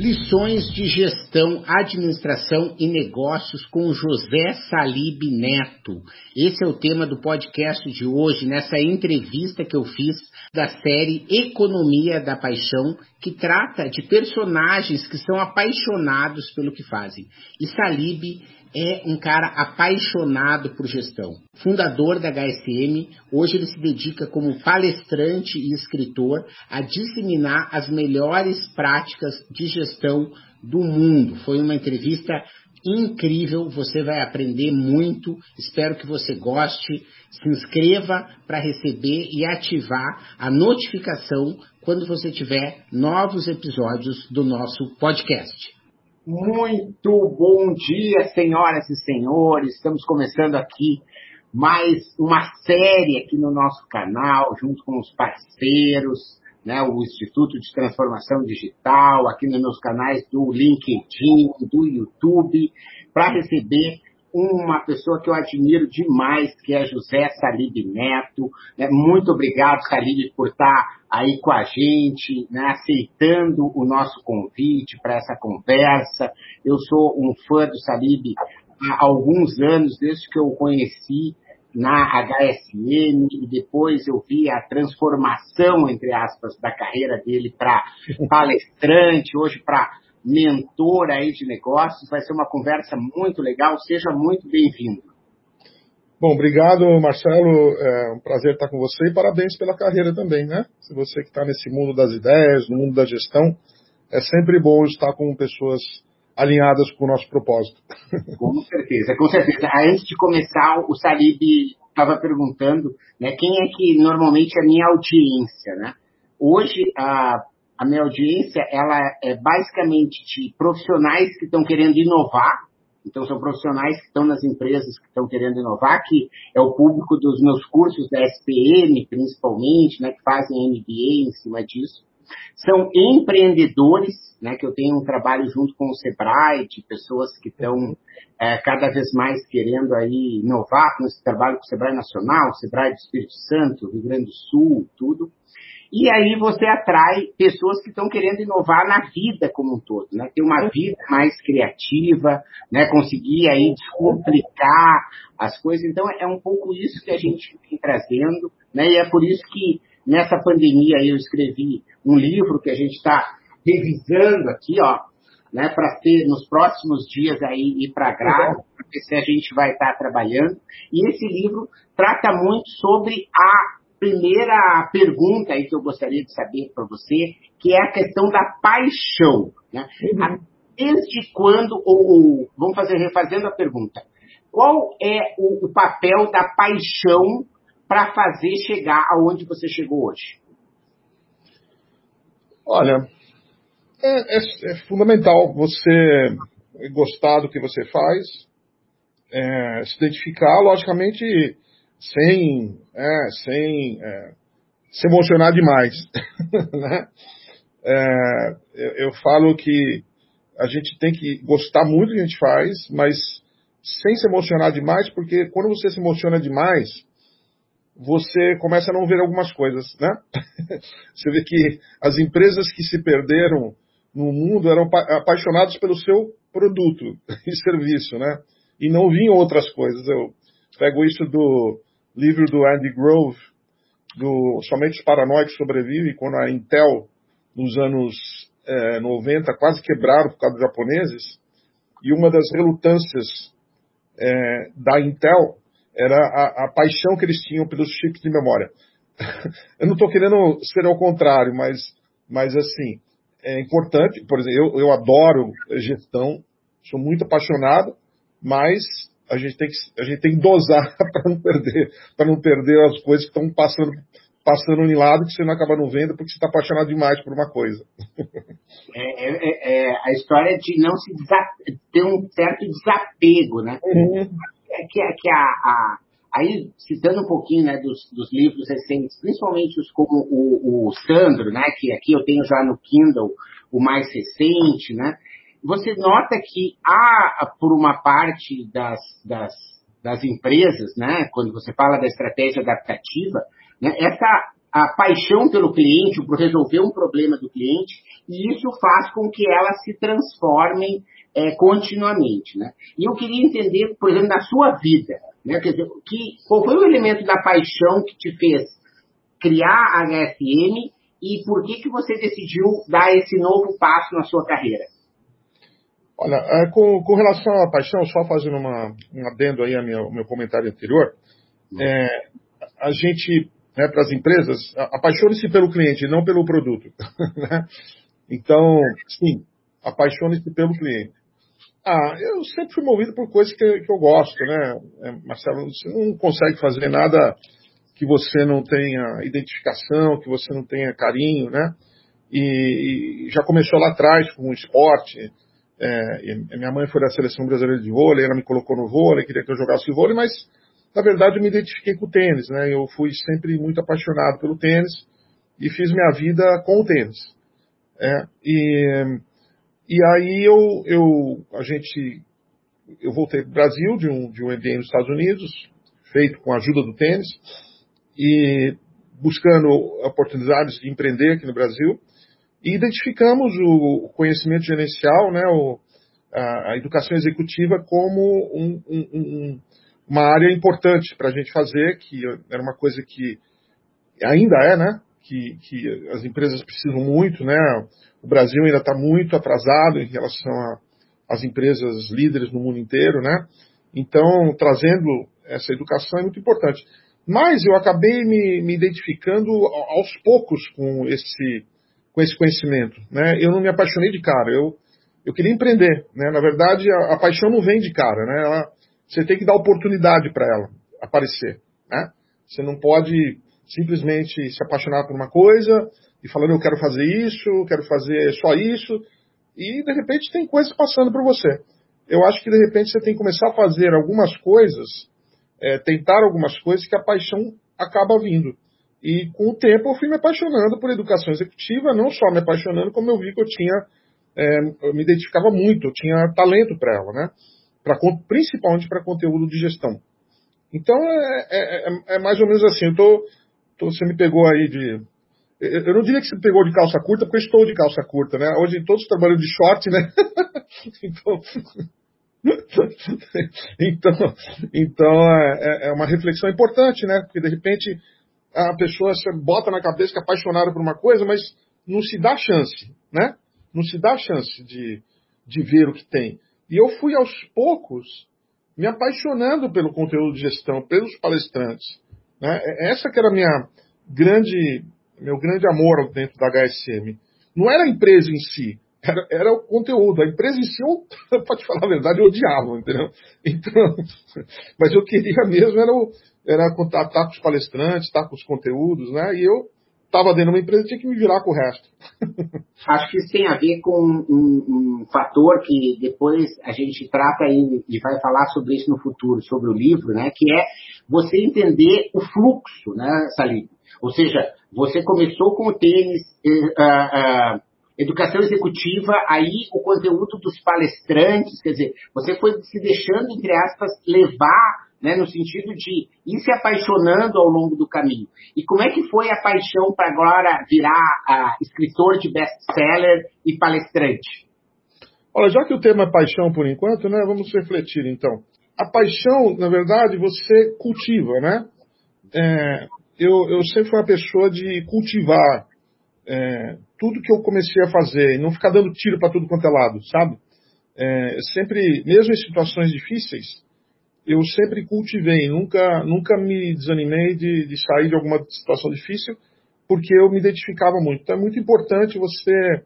Lições de Gestão, Administração e Negócios com José Salib Neto. Esse é o tema do podcast de hoje, nessa entrevista que eu fiz da série Economia da Paixão, que trata de personagens que são apaixonados pelo que fazem. E Salib é um cara apaixonado por gestão. Fundador da HSM, hoje ele se dedica como palestrante e escritor a disseminar as melhores práticas de gestão do mundo. Foi uma entrevista incrível, você vai aprender muito. Espero que você goste. Se inscreva para receber e ativar a notificação quando você tiver novos episódios do nosso podcast. Muito bom dia, senhoras e senhores. Estamos começando aqui mais uma série aqui no nosso canal, junto com os parceiros, né, o Instituto de Transformação Digital, aqui nos meus canais do LinkedIn, do YouTube, para receber uma pessoa que eu admiro demais, que é José Salib Neto. Né? Muito obrigado, Salib, por estar aí com a gente, né? aceitando o nosso convite para essa conversa. Eu sou um fã do Salib há alguns anos, desde que eu o conheci na HSM e depois eu vi a transformação, entre aspas, da carreira dele para palestrante, hoje para mentor aí de negócios. Vai ser uma conversa muito legal. Seja muito bem-vindo. Bom, obrigado, Marcelo. É um prazer estar com você e parabéns pela carreira também, né? Se você que está nesse mundo das ideias, no mundo da gestão, é sempre bom estar com pessoas alinhadas com o nosso propósito. Com certeza, com certeza. Antes de começar, o Salib estava perguntando né, quem é que normalmente é a minha audiência, né? Hoje, a a minha audiência ela é basicamente de profissionais que estão querendo inovar. Então, são profissionais que estão nas empresas que estão querendo inovar, que é o público dos meus cursos da SPM, principalmente, né, que fazem MBA em cima disso. São empreendedores, né, que eu tenho um trabalho junto com o Sebrae, de pessoas que estão é, cada vez mais querendo aí inovar com esse trabalho com o Sebrae Nacional, Sebrae do Espírito Santo, Rio Grande do Sul, tudo. E aí você atrai pessoas que estão querendo inovar na vida como um todo, né? Ter uma vida mais criativa, né? Conseguir aí descomplicar as coisas. Então é um pouco isso que a gente vem trazendo, né? E é por isso que nessa pandemia eu escrevi um livro que a gente está revisando aqui, ó, né? Para ter nos próximos dias aí ir para grade, para ver se a gente vai estar tá trabalhando. E esse livro trata muito sobre a primeira pergunta aí que eu gostaria de saber para você, que é a questão da paixão. Né? Uhum. Desde quando, ou, ou, vamos fazer refazendo a pergunta, qual é o, o papel da paixão para fazer chegar aonde você chegou hoje? Olha, é, é, é, fundamental você gostar do que você faz, é, se identificar, logicamente sem, é, sem é, se emocionar demais. né? É, eu, falo que a gente tem que gostar muito do que a gente faz, mas sem se emocionar demais, porque quando você se emociona demais, você começa a não ver algumas coisas, né? você vê que as empresas que se perderam no mundo eram apaixonadas pelo seu produto e serviço, né? E não vinham outras coisas. Eu pego isso do livro do Andy Grove, do Somente os Paranoicos Sobrevivem, quando a Intel, nos anos é, 90, quase quebraram por causa dos japoneses, e uma das relutâncias é, da Intel era a, a, paixão que eles tinham pelos chips de memória. eu não estou querendo ser ao contrário, mas, mas assim, é importante, por exemplo, eu, eu adoro gestão, sou muito apaixonado, mas a gente tem que, a gente tem que dosar para não perder, para não perder as coisas que estão passando, passando um lado que você não acaba não vendo porque você está apaixonado demais por uma coisa. É, é, é, é a história de não se ter um certo desapego, né? Uhum. É que, é que a, a, aí, citando um pouquinho né, dos, dos livros recentes, principalmente os como o, o Sandro, né? Que aqui eu tenho já no Kindle o mais recente, né? Você nota que há, por uma parte das, das, das empresas, né? Quando você fala da estratégia adaptativa, né, essa a paixão pelo cliente, por resolver um problema do cliente, e isso faz com que elas se transformem é, continuamente. Né? E eu queria entender, por exemplo, na sua vida, né, quer dizer, que, qual foi o elemento da paixão que te fez criar a HSM e por que, que você decidiu dar esse novo passo na sua carreira? Olha, é, com, com relação à paixão, só fazendo uma, um adendo aí ao meu, meu comentário anterior, é, a gente né, para as empresas, apaixone-se pelo cliente, não pelo produto. Né? então, sim, apaixone-se pelo cliente. Ah, eu sempre fui movido por coisas que, que eu gosto, né? É, Marcelo, você não consegue fazer nada que você não tenha identificação, que você não tenha carinho, né? E, e já começou lá atrás com o esporte. É, minha mãe foi da seleção brasileira de vôlei, ela me colocou no vôlei, queria que eu jogasse vôlei, mas na verdade, eu me identifiquei com o tênis, né? Eu fui sempre muito apaixonado pelo tênis e fiz minha vida com o tênis. É, e, e aí eu, eu, a gente, eu voltei para o Brasil de um, de um MBA nos Estados Unidos, feito com a ajuda do tênis, e buscando oportunidades de empreender aqui no Brasil, e identificamos o conhecimento gerencial, né, o, a, educação executiva como um, um, um uma área importante para a gente fazer, que era uma coisa que ainda é, né? Que, que as empresas precisam muito, né? O Brasil ainda está muito atrasado em relação às empresas líderes no mundo inteiro, né? Então, trazendo essa educação é muito importante. Mas eu acabei me, me identificando aos poucos com esse, com esse conhecimento, né? Eu não me apaixonei de cara, eu, eu queria empreender, né? Na verdade, a, a paixão não vem de cara, né? Ela, você tem que dar oportunidade para ela aparecer. Né? Você não pode simplesmente se apaixonar por uma coisa e falando eu quero fazer isso, quero fazer só isso, e de repente tem coisas passando por você. Eu acho que de repente você tem que começar a fazer algumas coisas, é, tentar algumas coisas que a paixão acaba vindo. E com o tempo eu fui me apaixonando por educação executiva, não só me apaixonando, como eu vi que eu tinha, é, eu me identificava muito, eu tinha talento para ela, né? pra, principalmente para conteúdo de gestão. Então é, é, é, é, mais ou menos assim. Eu tô, tô, você me pegou aí de. Eu não diria que você me pegou de calça curta, porque eu estou de calça curta, né? Hoje todos trabalham de short, né? então, então, então é, é, é, uma reflexão importante, né? Porque de repente a pessoa bota na cabeça que é apaixonada por uma coisa, mas não se dá chance, né? Não se dá chance de, de ver o que tem. E eu fui aos poucos me apaixonando pelo conteúdo de gestão, pelos palestrantes. Né? Essa que era minha grande, meu grande amor dentro da HSM. Não era a empresa em si, era, era o conteúdo. A empresa em si, eu, pode falar a verdade, eu odiava, entendeu? Então, mas eu queria mesmo era, era contatar com os palestrantes, estar com os conteúdos, né? E eu estava dentro de uma empresa, tinha que me virar com o resto. Acho que isso tem a ver com um, um, fator que depois a gente trata e, e vai falar sobre isso no futuro, sobre o livro, né? Que é você entender o fluxo, né, Salim? Ou seja, você começou com o tênis, uh, uh, educação executiva, aí o conteúdo dos palestrantes, quer dizer, você foi se deixando, entre aspas, levar né, no sentido de ir se apaixonando ao longo do caminho. E como é que foi a paixão para agora virar uh, escritor de best-seller e palestrante? Olha, já que o tema é paixão por enquanto, né, vamos refletir então. A paixão, na verdade, você cultiva, né? É, eu, eu sempre fui uma pessoa de cultivar é, tudo que eu comecei a fazer não ficar dando tiro para tudo quanto é lado, sabe? É, sempre, mesmo em situações difíceis, eu sempre cultivei, nunca, nunca me desanimei de, de sair de alguma situação difícil, porque eu me identificava muito. Então é muito importante você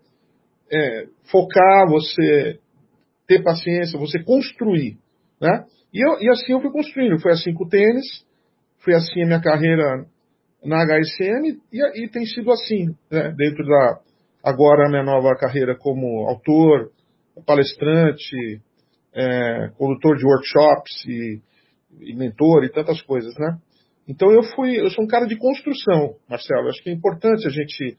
é, focar, você ter paciência, você construir. Né? E, eu, e assim eu fui construindo. Foi assim com o tênis, foi assim a minha carreira na HSM e, e tem sido assim, né, dentro da agora minha nova carreira como autor, palestrante, é, condutor de workshops e, e, mentor e tantas coisas, né? Então eu fui, eu sou um cara de construção, Marcelo. Acho que é importante a gente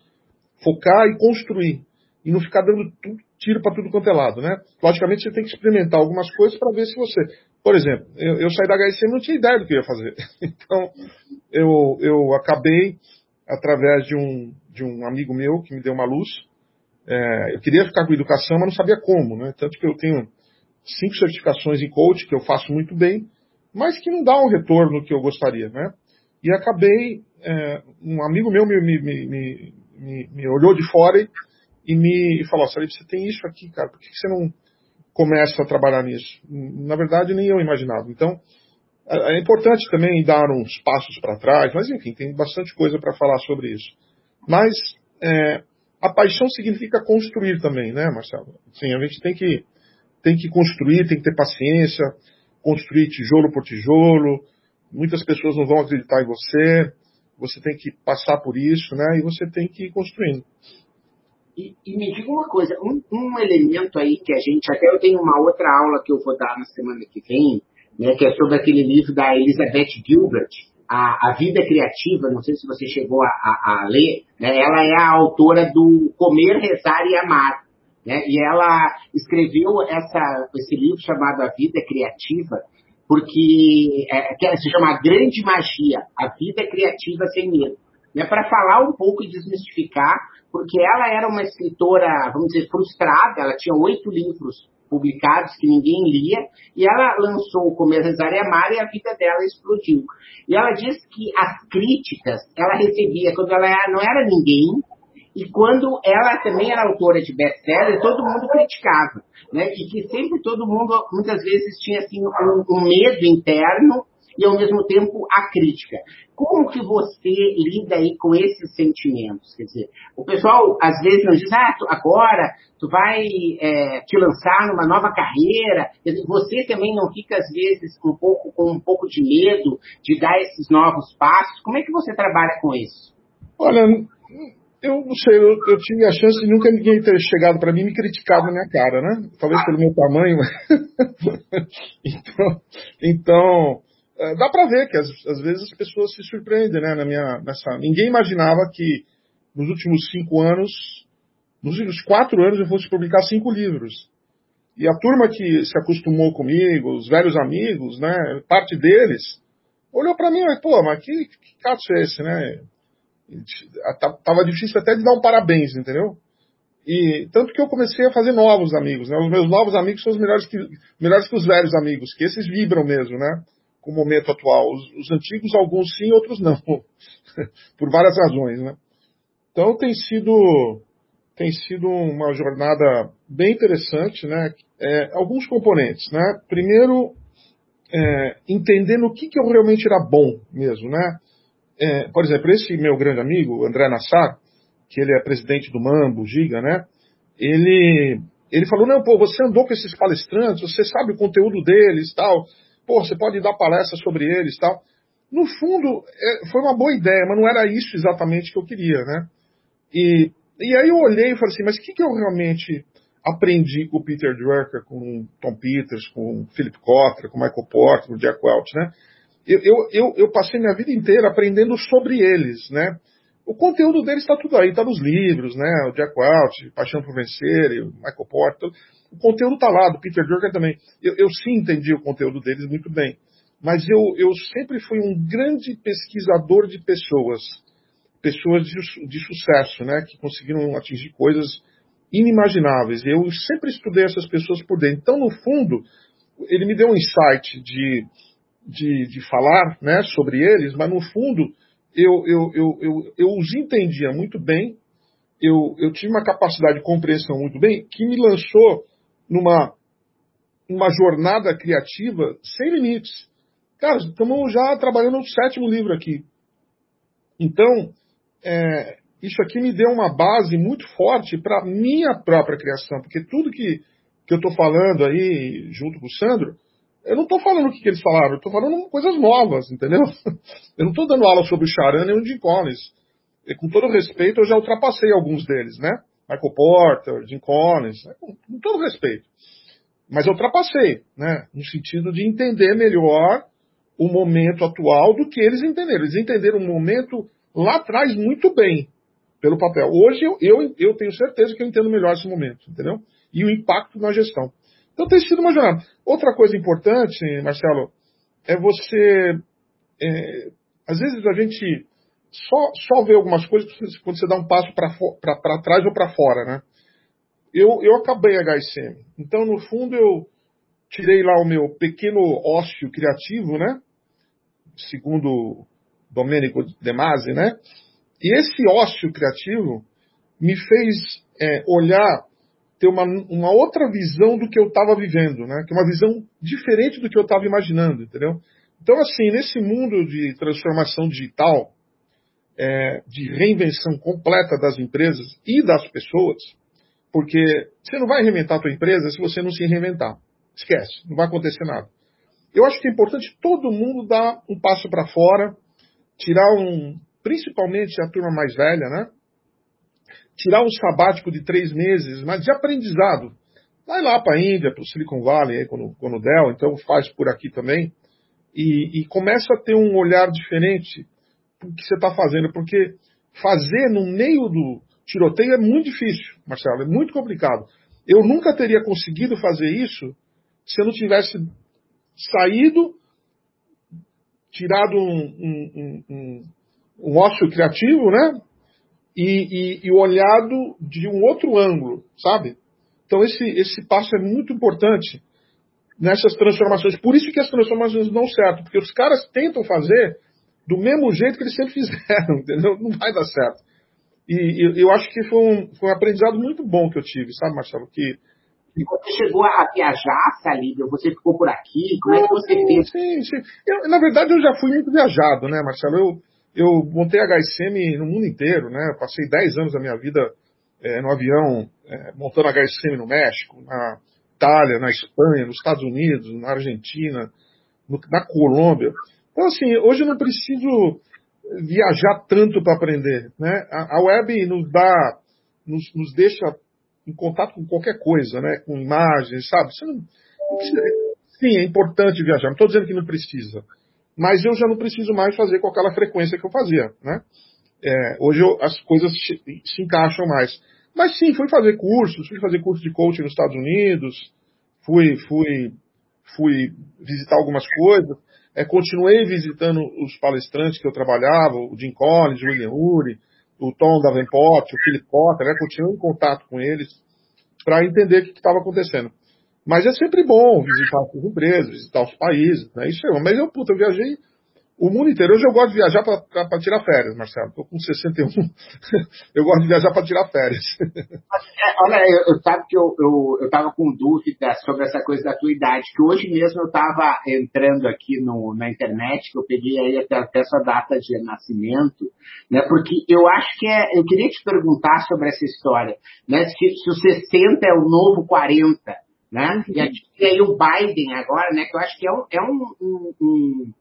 focar e construir e não ficar dando tiro para tudo quanto é lado, né? Logicamente você tem que experimentar algumas coisas para ver se você, por exemplo, eu, eu saí da HSM e não tinha ideia do que ia fazer, então eu, eu acabei através de um de um amigo meu que me deu uma luz. É, eu queria ficar com educação, mas não sabia como, né? Tanto que eu tenho cinco certificações em coach que eu faço muito bem, mas que não dá um retorno que eu gostaria, né? E acabei, é, um amigo meu me, me, me, me, olhou de fora e, me falou, Salib, você tem isso aqui, cara, por que você não começa a trabalhar nisso? Na verdade, nem eu imaginava. Então, é, é importante também dar uns passos para trás, mas enfim, tem bastante coisa para falar sobre isso. Mas é, a paixão significa construir também, né, Marcelo? Sim, a gente tem que tem que construir, tem que ter paciência, construir tijolo por tijolo. Muitas pessoas não vão acreditar em você. Você tem que passar por isso, né? E você tem que ir construindo. E, e me diga uma coisa, um, um, elemento aí que a gente, até eu tenho uma outra aula que eu vou dar na semana que vem, né, que é sobre aquele livro da Elizabeth Gilbert, a, a Vida Criativa, não sei se você chegou a, a, a ler, né, ela é a autora do Comer, Rezar e Amar. Né? E ela escreveu essa, esse livro chamado A Vida Criativa, porque é, que se chama A Grande Magia, A Vida Criativa Sem Medo. Né? Para falar um pouco e desmistificar, porque ela era uma escritora, vamos dizer, frustrada, ela tinha oito livros publicados que ninguém lia, e ela lançou o Comer, Rezar e Amar e a vida dela explodiu. E ela diz que as críticas ela recebia quando ela não era ninguém, e quando ela também era autora de best-seller, todo mundo criticava, né? E que sempre todo mundo, muitas vezes, tinha assim, um, um medo interno e ao mesmo tempo a crítica. Como que você lida aí com esses sentimentos? Quer dizer, o pessoal às vezes nos diz, ah, tu, agora tu vai é, te lançar numa nova carreira. Dizer, você também não fica às vezes um pouco com um pouco de medo de dar esses novos passos? Como é que você trabalha com isso? Olha, eu não sei, eu, eu, tive a chance de nunca ninguém ter chegado para mim e me criticado na minha cara, né? Talvez pelo meu tamanho. então, então dá para ver que às, vezes as pessoas se surpreendem, né? Na minha, nessa, ninguém imaginava que nos últimos cinco anos, nos últimos quatro anos eu fosse publicar cinco livros. E a turma que se acostumou comigo, os velhos amigos, né? Parte deles olhou para mim e pô, mas que, que caso é esse, né? Tava difícil até de dar um parabéns, entendeu? E tanto que eu comecei a fazer novos amigos, né? Os meus novos amigos são os melhores que, melhores que os velhos amigos, que esses vibram mesmo, né? Com o momento atual. Os, os antigos, alguns sim, outros não. Por várias razões, né? Então tem sido, tem sido uma jornada bem interessante, né? É, alguns componentes, né? Primeiro, é, entendendo o que, que eu realmente era bom mesmo, né? é, por exemplo, esse meu grande amigo, André Nassar, que ele é presidente do Mambo, Giga, né? Ele, ele falou, não, pô, você andou com esses palestrantes, você sabe o conteúdo deles tal, pô, você pode dar palestra sobre eles tal. No fundo, é, foi uma boa ideia, mas não era isso exatamente que eu queria, né? E, e aí eu olhei e falei assim, mas o que, que eu realmente aprendi com o Peter Drucker, com Tom Peters, com Philip Kotler, com Michael Porter, com Jack Welch, né? eu, eu, eu, passei minha vida inteira aprendendo sobre eles, né? O conteúdo deles está tudo aí, está nos livros, né? O Jack Welch, Paixão por Vencer, o Michael Porter, o conteúdo está lá, do Peter Drucker também. Eu, eu, sim entendi o conteúdo deles muito bem, mas eu, eu sempre fui um grande pesquisador de pessoas, pessoas de, de sucesso, né? Que conseguiram atingir coisas inimagináveis. Eu sempre estudei essas pessoas por dentro. Então, no fundo, ele me deu um insight de de, de falar né, sobre eles, mas no fundo eu, eu, eu, eu, eu os entendia muito bem, eu, eu tive uma capacidade de compreensão muito bem, que me lançou numa uma jornada criativa sem limites. Cara, estamos já trabalhando no sétimo livro aqui. Então, é, isso aqui me deu uma base muito forte para minha própria criação, porque tudo que, que eu estou falando aí, junto com o Sandro, eu não estou falando o que, que eles falaram, eu estou falando coisas novas, entendeu? Eu não estou dando aula sobre o Charan e o Jim Collins. E, com todo respeito, eu já ultrapassei alguns deles, né? Michael Porter, Jim Collins, né? com, com todo respeito. Mas eu ultrapassei, né? No sentido de entender melhor o momento atual do que eles entenderam. Eles entenderam o momento lá atrás muito bem, pelo papel. Hoje eu, eu, eu tenho certeza que eu entendo melhor esse momento, entendeu? E o impacto na gestão. Então tem sido uma jornada. Outra coisa importante, Marcelo, é você. É, às vezes a gente só, só vê algumas coisas quando você dá um passo para trás ou para fora, né? Eu, eu acabei HSM. Então, no fundo, eu tirei lá o meu pequeno ócio criativo, né? Segundo Domênico De Masi, né? E esse ócio criativo me fez é, olhar ter uma, uma outra visão do que eu estava vivendo, né? Que é uma visão diferente do que eu estava imaginando, entendeu? Então, assim, nesse mundo de transformação digital, é, de reinvenção completa das empresas e das pessoas, porque você não vai reinventar a tua empresa se você não se reinventar. Esquece, não vai acontecer nada. Eu acho que é importante todo mundo dar um passo para fora, tirar um, principalmente a turma mais velha, né? tirar um sabático de três meses, mas de aprendizado. Vai lá para a Índia, para o Silicon Valley, aí, quando, quando der, então faz por aqui também, e, e começa a ter um olhar diferente do que você está fazendo, porque fazer no meio do tiroteio é muito difícil, Marcelo, é muito complicado. Eu nunca teria conseguido fazer isso se eu não tivesse saído, tirado um, um, um, um ócio criativo, né? e, e, e olhado de um outro ângulo, sabe? Então esse, esse passo é muito importante nessas transformações. Por isso que as transformações não dão certo, porque os caras tentam fazer do mesmo jeito que eles sempre fizeram, entendeu? Não vai dar certo. E, e eu acho que foi um, foi um aprendizado muito bom que eu tive, sabe, Marcelo? Que, você chegou a viajar, Salíbio? Você ficou por aqui? Como é que você fez? Sim, sim. Eu, na verdade, eu já fui muito viajado, né, Marcelo? Eu, eu montei HSM no mundo inteiro, né? Passei 10 anos da minha vida é, no avião, é, montando HSM no México, na Itália, na Espanha, nos Estados Unidos, na Argentina, no, na Colômbia. Então, assim, hoje eu não preciso viajar tanto para aprender, né? A, a, web nos dá, nos, nos, deixa em contato com qualquer coisa, né? Com imagens, sabe? Você não, não precisa, sim, é importante viajar. Não estou dizendo que não precisa mas eu já não preciso mais fazer com aquela frequência que eu fazia, né? É, hoje eu, as coisas se, se, encaixam mais. Mas sim, fui fazer cursos, fui fazer curso de coaching nos Estados Unidos, fui, fui, fui visitar algumas coisas, é, continuei visitando os palestrantes que eu trabalhava, o Jim Collins, o William Ury, o Tom Davenport, o Philip Potter, né, continuei em contato com eles para entender o que estava acontecendo. Mas é sempre bom visitar as empresas, visitar os países, né? Isso é, mas eu, puta, eu viajei o mundo inteiro. Hoje eu gosto de viajar para tirar férias, Marcelo. Estou com 61. eu gosto de viajar para tirar férias. É, olha, eu, eu sabe que eu estava eu, eu com dúvida sobre essa coisa da tua idade, que hoje mesmo eu estava entrando aqui no, na internet, que eu peguei aí até, até essa data de nascimento, né? Porque eu acho que é. Eu queria te perguntar sobre essa história, né? Se, se o 60 é o novo 40 né? E aí o Biden agora, né? Que eu acho que é um, é um, um, um,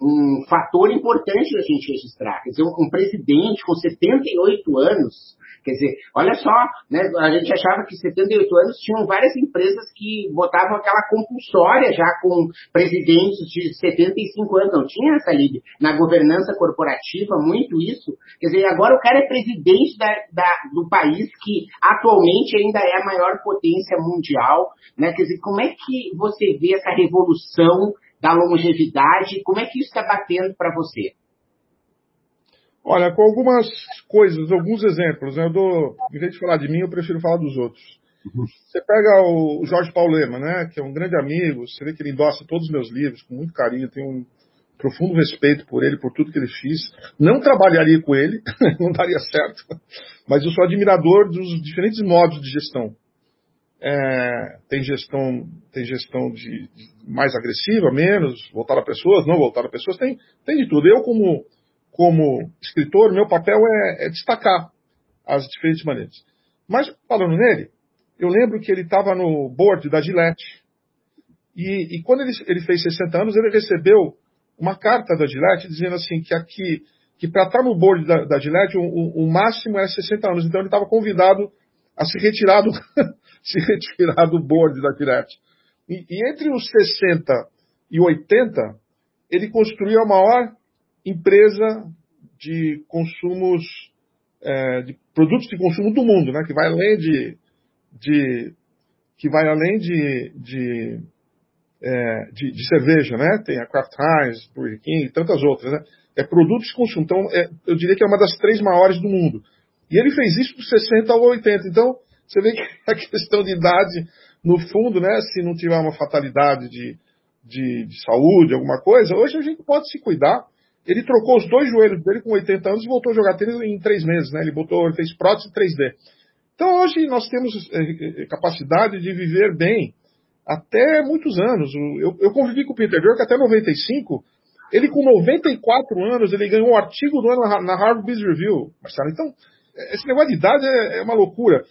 um fator importante da gente registrar. Quer dizer, um, presidente com 78 anos, Quer dizer, olha só, né, a gente achava que 78 anos tinham várias empresas que botavam aquela compulsória já com presidentes de 75 anos. Não tinha essa liga. Na governança corporativa, muito isso. Quer dizer, agora o cara é presidente da, da, do país que atualmente ainda é a maior potência mundial. Né? Quer dizer, como é que você vê essa revolução da longevidade? Como é que isso está batendo para você? Olha, com algumas coisas, alguns exemplos. Né? Eu dou, em vez de falar de mim, eu prefiro falar dos outros. Uhum. Você pega o Jorge Paulema, né, que é um grande amigo, você vê que ele endossa todos os meus livros com muito carinho, tenho um profundo respeito por ele, por tudo que ele fez. Não trabalharia com ele, não daria certo, mas eu sou admirador dos diferentes modos de gestão. É, tem gestão, tem gestão de, de mais agressiva, menos, voltada a pessoas, não voltada a pessoas, tem, tem de tudo. Eu, como como escritor, meu papel é, é destacar as diferentes maneiras. Mas, falando nele, eu lembro que ele estava no board da Gillette. E, e quando ele, ele, fez 60 anos, ele recebeu uma carta da Gillette dizendo assim que aqui que para estar no board da, da Gillette o, o, o, máximo era 60 anos. Então ele estava convidado a se retirar do, se retirar do board da Gillette. E, e, entre os 60 e 80, ele construiu a maior empresa de consumos, é, de produtos de consumo do mundo, né? que vai além de, de que vai além de, de, é, de, de, cerveja, né? Tem a Kraft Heinz, Burger King e tantas outras, né? É produtos de consumo. Então, é, eu diria que é uma das três maiores do mundo. E ele fez isso dos 60 ao 80. Então, você vê que a questão de idade, no fundo, né? Se não tiver uma fatalidade de, de, de saúde, alguma coisa, hoje a gente pode se cuidar. Ele trocou os dois joelhos dele com 80 anos e voltou a jogar tênis em três meses, né? Ele botou, ele fez prótese 3D. Então hoje nós temos é, capacidade de viver bem até muitos anos. Eu, eu convivi com o Peter Drucker até 95. Ele com 94 anos, ele ganhou um artigo do ano na Harvard Business Review, Marcelo. Então, esse negócio de idade é, é uma loucura.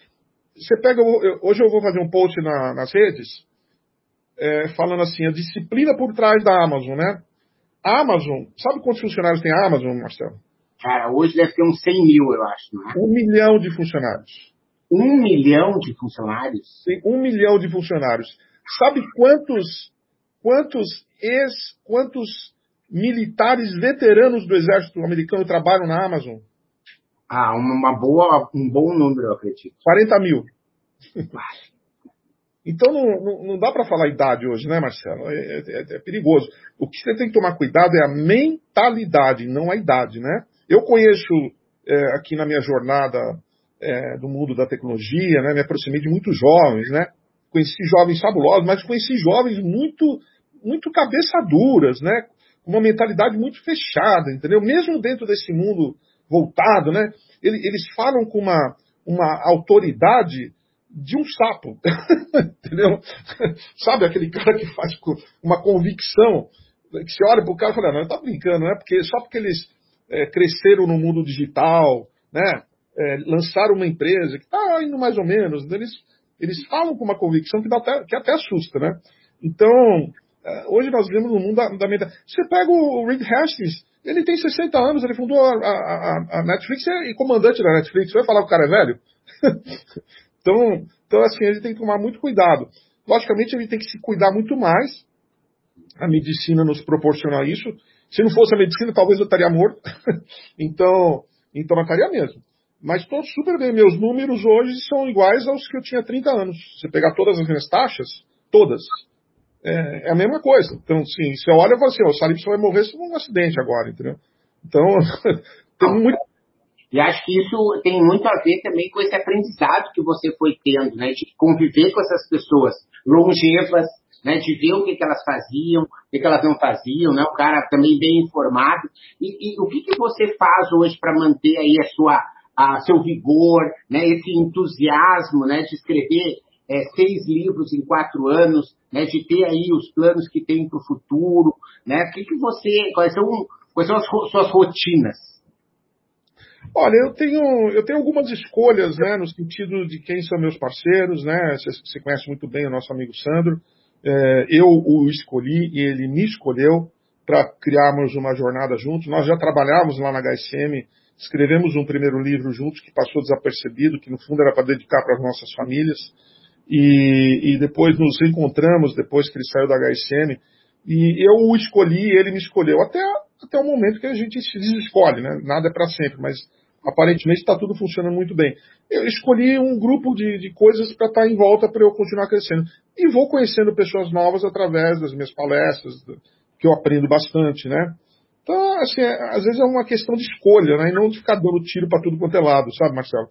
Você pega, hoje eu vou fazer um post na, nas redes, é, falando assim, a disciplina por trás da Amazon, né? A Amazon, sabe quantos funcionários tem a Amazon, Marcelo? Cara, hoje deve ter uns 100 mil, eu acho, não é? Um milhão de funcionários. Um milhão de funcionários? Tem um milhão de funcionários. Sabe quantos, quantos ex, quantos militares veteranos do exército americano trabalham na Amazon? Ah, uma boa, um bom número, eu acredito. 40 mil. Então não, não, não dá para falar idade hoje, né, Marcelo? É, é, é, perigoso. O que você tem que tomar cuidado é a mentalidade, não a idade, né? Eu conheço é, aqui na minha jornada é, do mundo da tecnologia, né? Me aproximei de muitos jovens, né? Conheci jovens fabulosos, mas conheci jovens muito, muito cabeça duras, né? Com uma mentalidade muito fechada, entendeu? Mesmo dentro desse mundo voltado, né? Eles falam com uma, uma autoridade de um sapo, entendeu? Sabe aquele cara que faz com uma convicção, que você olha para o cara e fala, não, ele está brincando, não é porque só porque eles é, cresceram no mundo digital, né? é, lançaram uma empresa que está indo mais ou menos, né? eles, eles falam com uma convicção que, até, que até assusta, né? Então, é, hoje nós vivemos no mundo da, da mente. Você pega o Reed Hastings, ele tem 60 anos, ele fundou a, a, a Netflix e comandante da Netflix. Vai falar que o cara é velho? então, então, assim, ele tem que tomar muito cuidado. Logicamente, ele tem que se cuidar muito mais. A medicina nos proporciona isso. Se não fosse a medicina, talvez eu estaria morto. então, então eu estaria mesmo. Mas estou super bem. Meus números hoje são iguais aos que eu tinha 30 anos. Você pegar todas as minhas taxas, todas, é, é a mesma coisa. Então, sim, você olha e fala assim, o vai morrer se um acidente agora, entendeu? Então, tem muito... E acho que isso tem muito a ver também com esse aprendizado que você foi tendo, né? De conviver com essas pessoas longevas, né? De ver o que, que elas faziam, o que, que elas não faziam, né? O cara também bem informado. E, e o que, que você faz hoje para manter aí a sua a seu vigor, né, esse entusiasmo né, de escrever é, seis livros em quatro anos, né, de ter aí os planos que tem para o futuro, né? O que, que você, quais são, quais são as suas rotinas? Olha, eu tenho, eu tenho algumas escolhas, né, no sentido de quem são meus parceiros, né? Você, você conhece muito bem o nosso amigo Sandro. É, eu o escolhi e ele me escolheu para criarmos uma jornada juntos. Nós já trabalhávamos lá na HSM Escrevemos um primeiro livro juntos que passou desapercebido, que no fundo era para dedicar para as nossas famílias. E, e, depois nos encontramos, depois que ele saiu da HSM, e eu o escolhi, ele me escolheu, até, até o momento que a gente se desescolhe, né? Nada é para sempre, mas aparentemente está tudo funcionando muito bem. Eu escolhi um grupo de, de coisas para estar tá em volta para eu continuar crescendo. E vou conhecendo pessoas novas através das minhas palestras, que eu aprendo bastante, né? Então, assim, é, às vezes é uma questão de escolha, né? E não de ficar dando tiro para tudo quanto é lado, sabe, Marcelo?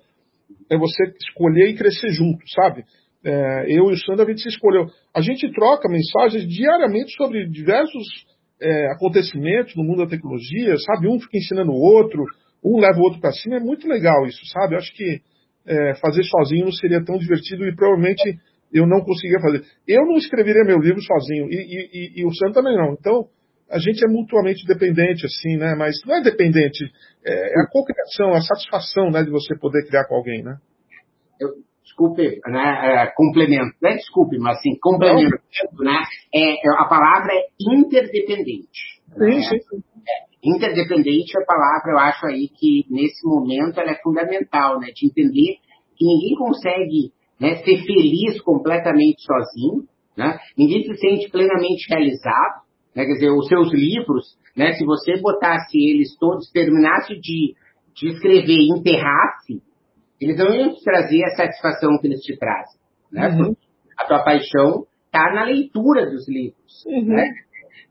É você escolher e crescer junto, sabe? É, eu e o Sandro, a gente se escolheu. A gente troca mensagens diariamente sobre diversos é, acontecimentos no mundo da tecnologia, sabe? Um fica ensinando o outro, um leva o outro para cima. É muito legal isso, sabe? Eu acho que é, fazer sozinho não seria tão divertido e provavelmente eu não conseguiria fazer. Eu não escreveria meu livro sozinho e, e, e, e o Sandro também não. Então, a gente é mutuamente dependente, assim, né? Mas não é dependente, é, é a cocriação, a satisfação, né, de você poder criar com alguém, né? Eu desculpe, né, é, complemento, não é desculpe, mas assim, complementando, né, é, a palavra é interdependente. Né? sim, sim. É, interdependente é a palavra, eu acho aí que nesse momento ela é fundamental, né, de entender que ninguém consegue né, ser feliz completamente sozinho, né, ninguém se sente plenamente realizado, né, quer dizer, os seus livros, né, se você botasse eles todos, terminasse de, de escrever e enterrasse, eles não iam te trazer a satisfação que eles te trazem. Né? Uhum. A tua paixão está na leitura dos livros. Uhum. Né?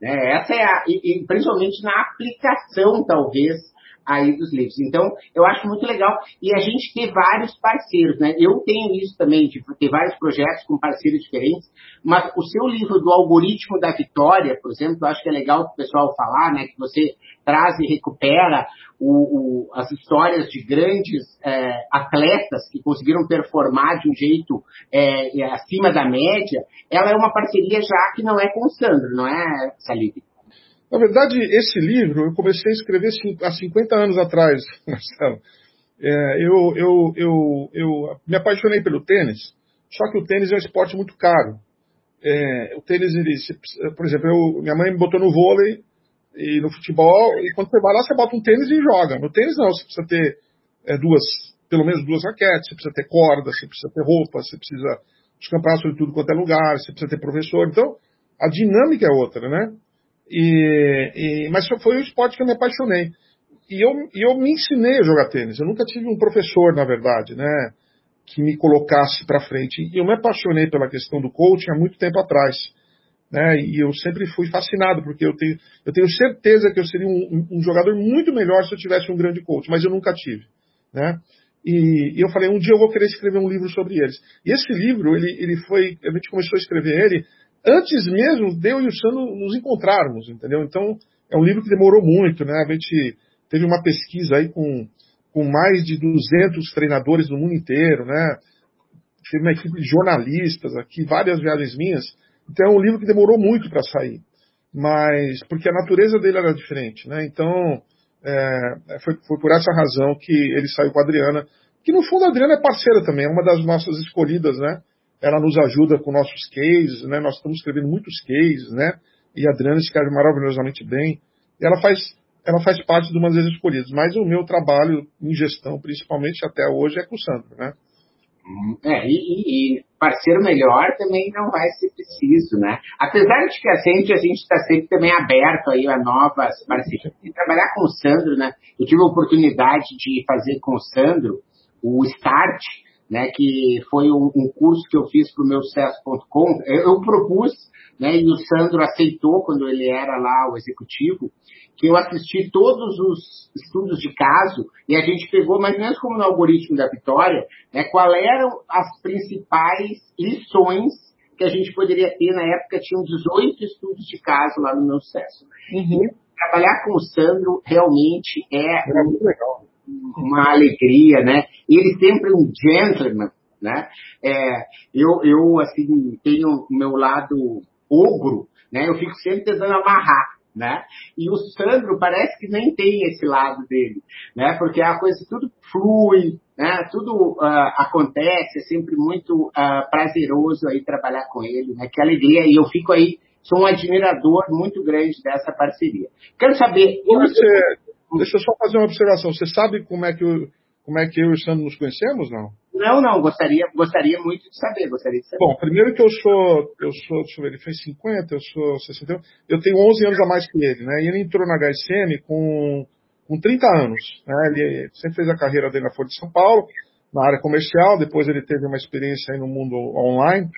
né? Essa é a, e, e, principalmente na aplicação, talvez, aí dos livros. Então, eu acho muito legal. E a gente ter vários parceiros, né? Eu tenho isso também, de ter vários projetos com parceiros diferentes, mas o seu livro do algoritmo da vitória, por exemplo, eu acho que é legal o pessoal falar, né? Que você traz e recupera o, o, as histórias de grandes é, atletas que conseguiram performar de um jeito é, acima da média, ela é uma parceria já que não é com o Sandro, não é, Salib? Na verdade, esse livro eu comecei a escrever há 50 anos atrás, Marcelo. É, eu, eu, eu, eu me apaixonei pelo tênis, só que o tênis é um esporte muito caro. É, o tênis, ele, por exemplo, eu, minha mãe me botou no vôlei e no futebol, e quando você vai lá, você bota um tênis e joga. No tênis não, você precisa ter é, duas, pelo menos duas raquetes, você precisa ter corda, você precisa ter roupa, você precisa descampar sobre tudo quanto é lugar, você precisa ter professor. Então, a dinâmica é outra, né? E, e, mas foi o esporte que eu me apaixonei. E eu, eu me ensinei a jogar tênis. Eu nunca tive um professor, na verdade, né, que me colocasse para frente. E eu me apaixonei pela questão do coaching há muito tempo atrás. Né, e eu sempre fui fascinado, porque eu tenho, eu tenho certeza que eu seria um, um jogador muito melhor se eu tivesse um grande coach, mas eu nunca tive. Né? E, e, eu falei, um dia eu vou querer escrever um livro sobre eles. E esse livro, ele, ele foi, a gente começou a escrever ele antes mesmo de eu e o Sandro nos encontrarmos, entendeu? Então, é um livro que demorou muito, né? A gente teve uma pesquisa aí com, com mais de 200 treinadores do mundo inteiro, né? Teve uma equipe de jornalistas aqui, várias viagens minhas. Então, é um livro que demorou muito para sair. Mas, porque a natureza dele era diferente, né? Então, é, foi, foi por essa razão que ele saiu com a Adriana, que no fundo a Adriana é parceira também, é uma das nossas escolhidas, né? Ela nos ajuda com nossos cases, né? Nós estamos escrevendo muitos cases, né? E a Adriana escreve maravilhosamente bem. Ela faz, ela faz parte de uma das escolhidas. Mas o meu trabalho em gestão, principalmente até hoje, é com o Sandro, né? Uhum. É, e, e, parceiro melhor também não vai ser preciso, né? Apesar de que a gente, a gente está sempre também aberto aí a novas parcerias. E trabalhar com o Sandro, né? Eu tive a oportunidade de fazer com o Sandro o Start, né, que foi um, um, curso que eu fiz para o meu sucesso.com. Eu, eu, propus, né, e o Sandro aceitou quando ele era lá o executivo, que eu assisti todos os estudos de caso e a gente pegou, mais ou menos como no algoritmo da Vitória, né, qual eram as principais lições que a gente poderia ter na época, tinham 18 estudos de caso lá no meu sucesso. Uhum. Trabalhar com o Sandro realmente é, é muito legal uma alegria, né? Ele sempre um gentleman, né? É, eu, eu, assim, tenho o meu lado ogro, né? Eu fico sempre tentando amarrar, né? E o Sandro parece que nem tem esse lado dele, né? Porque a coisa tudo flui, né? Tudo uh, acontece, é sempre muito uh, prazeroso aí trabalhar com ele, né? Que alegria! E eu fico aí, sou um admirador muito grande dessa parceria. Quero saber... Você, Deixa eu só fazer uma observação. Você sabe como é que, eu, como é que eu e o Sandro nos conhecemos, não? Não, não. Gostaria, gostaria muito de saber. Gostaria de saber. Bom, primeiro que eu sou, eu sou, deixa eu ver, ele fez 50, eu sou 61. Eu tenho 11 anos a mais que ele, né? E ele entrou na HSM com, com 30 anos. Né? Ele sempre fez a carreira dele na Folha de São Paulo, na área comercial. Depois ele teve uma experiência aí no mundo online,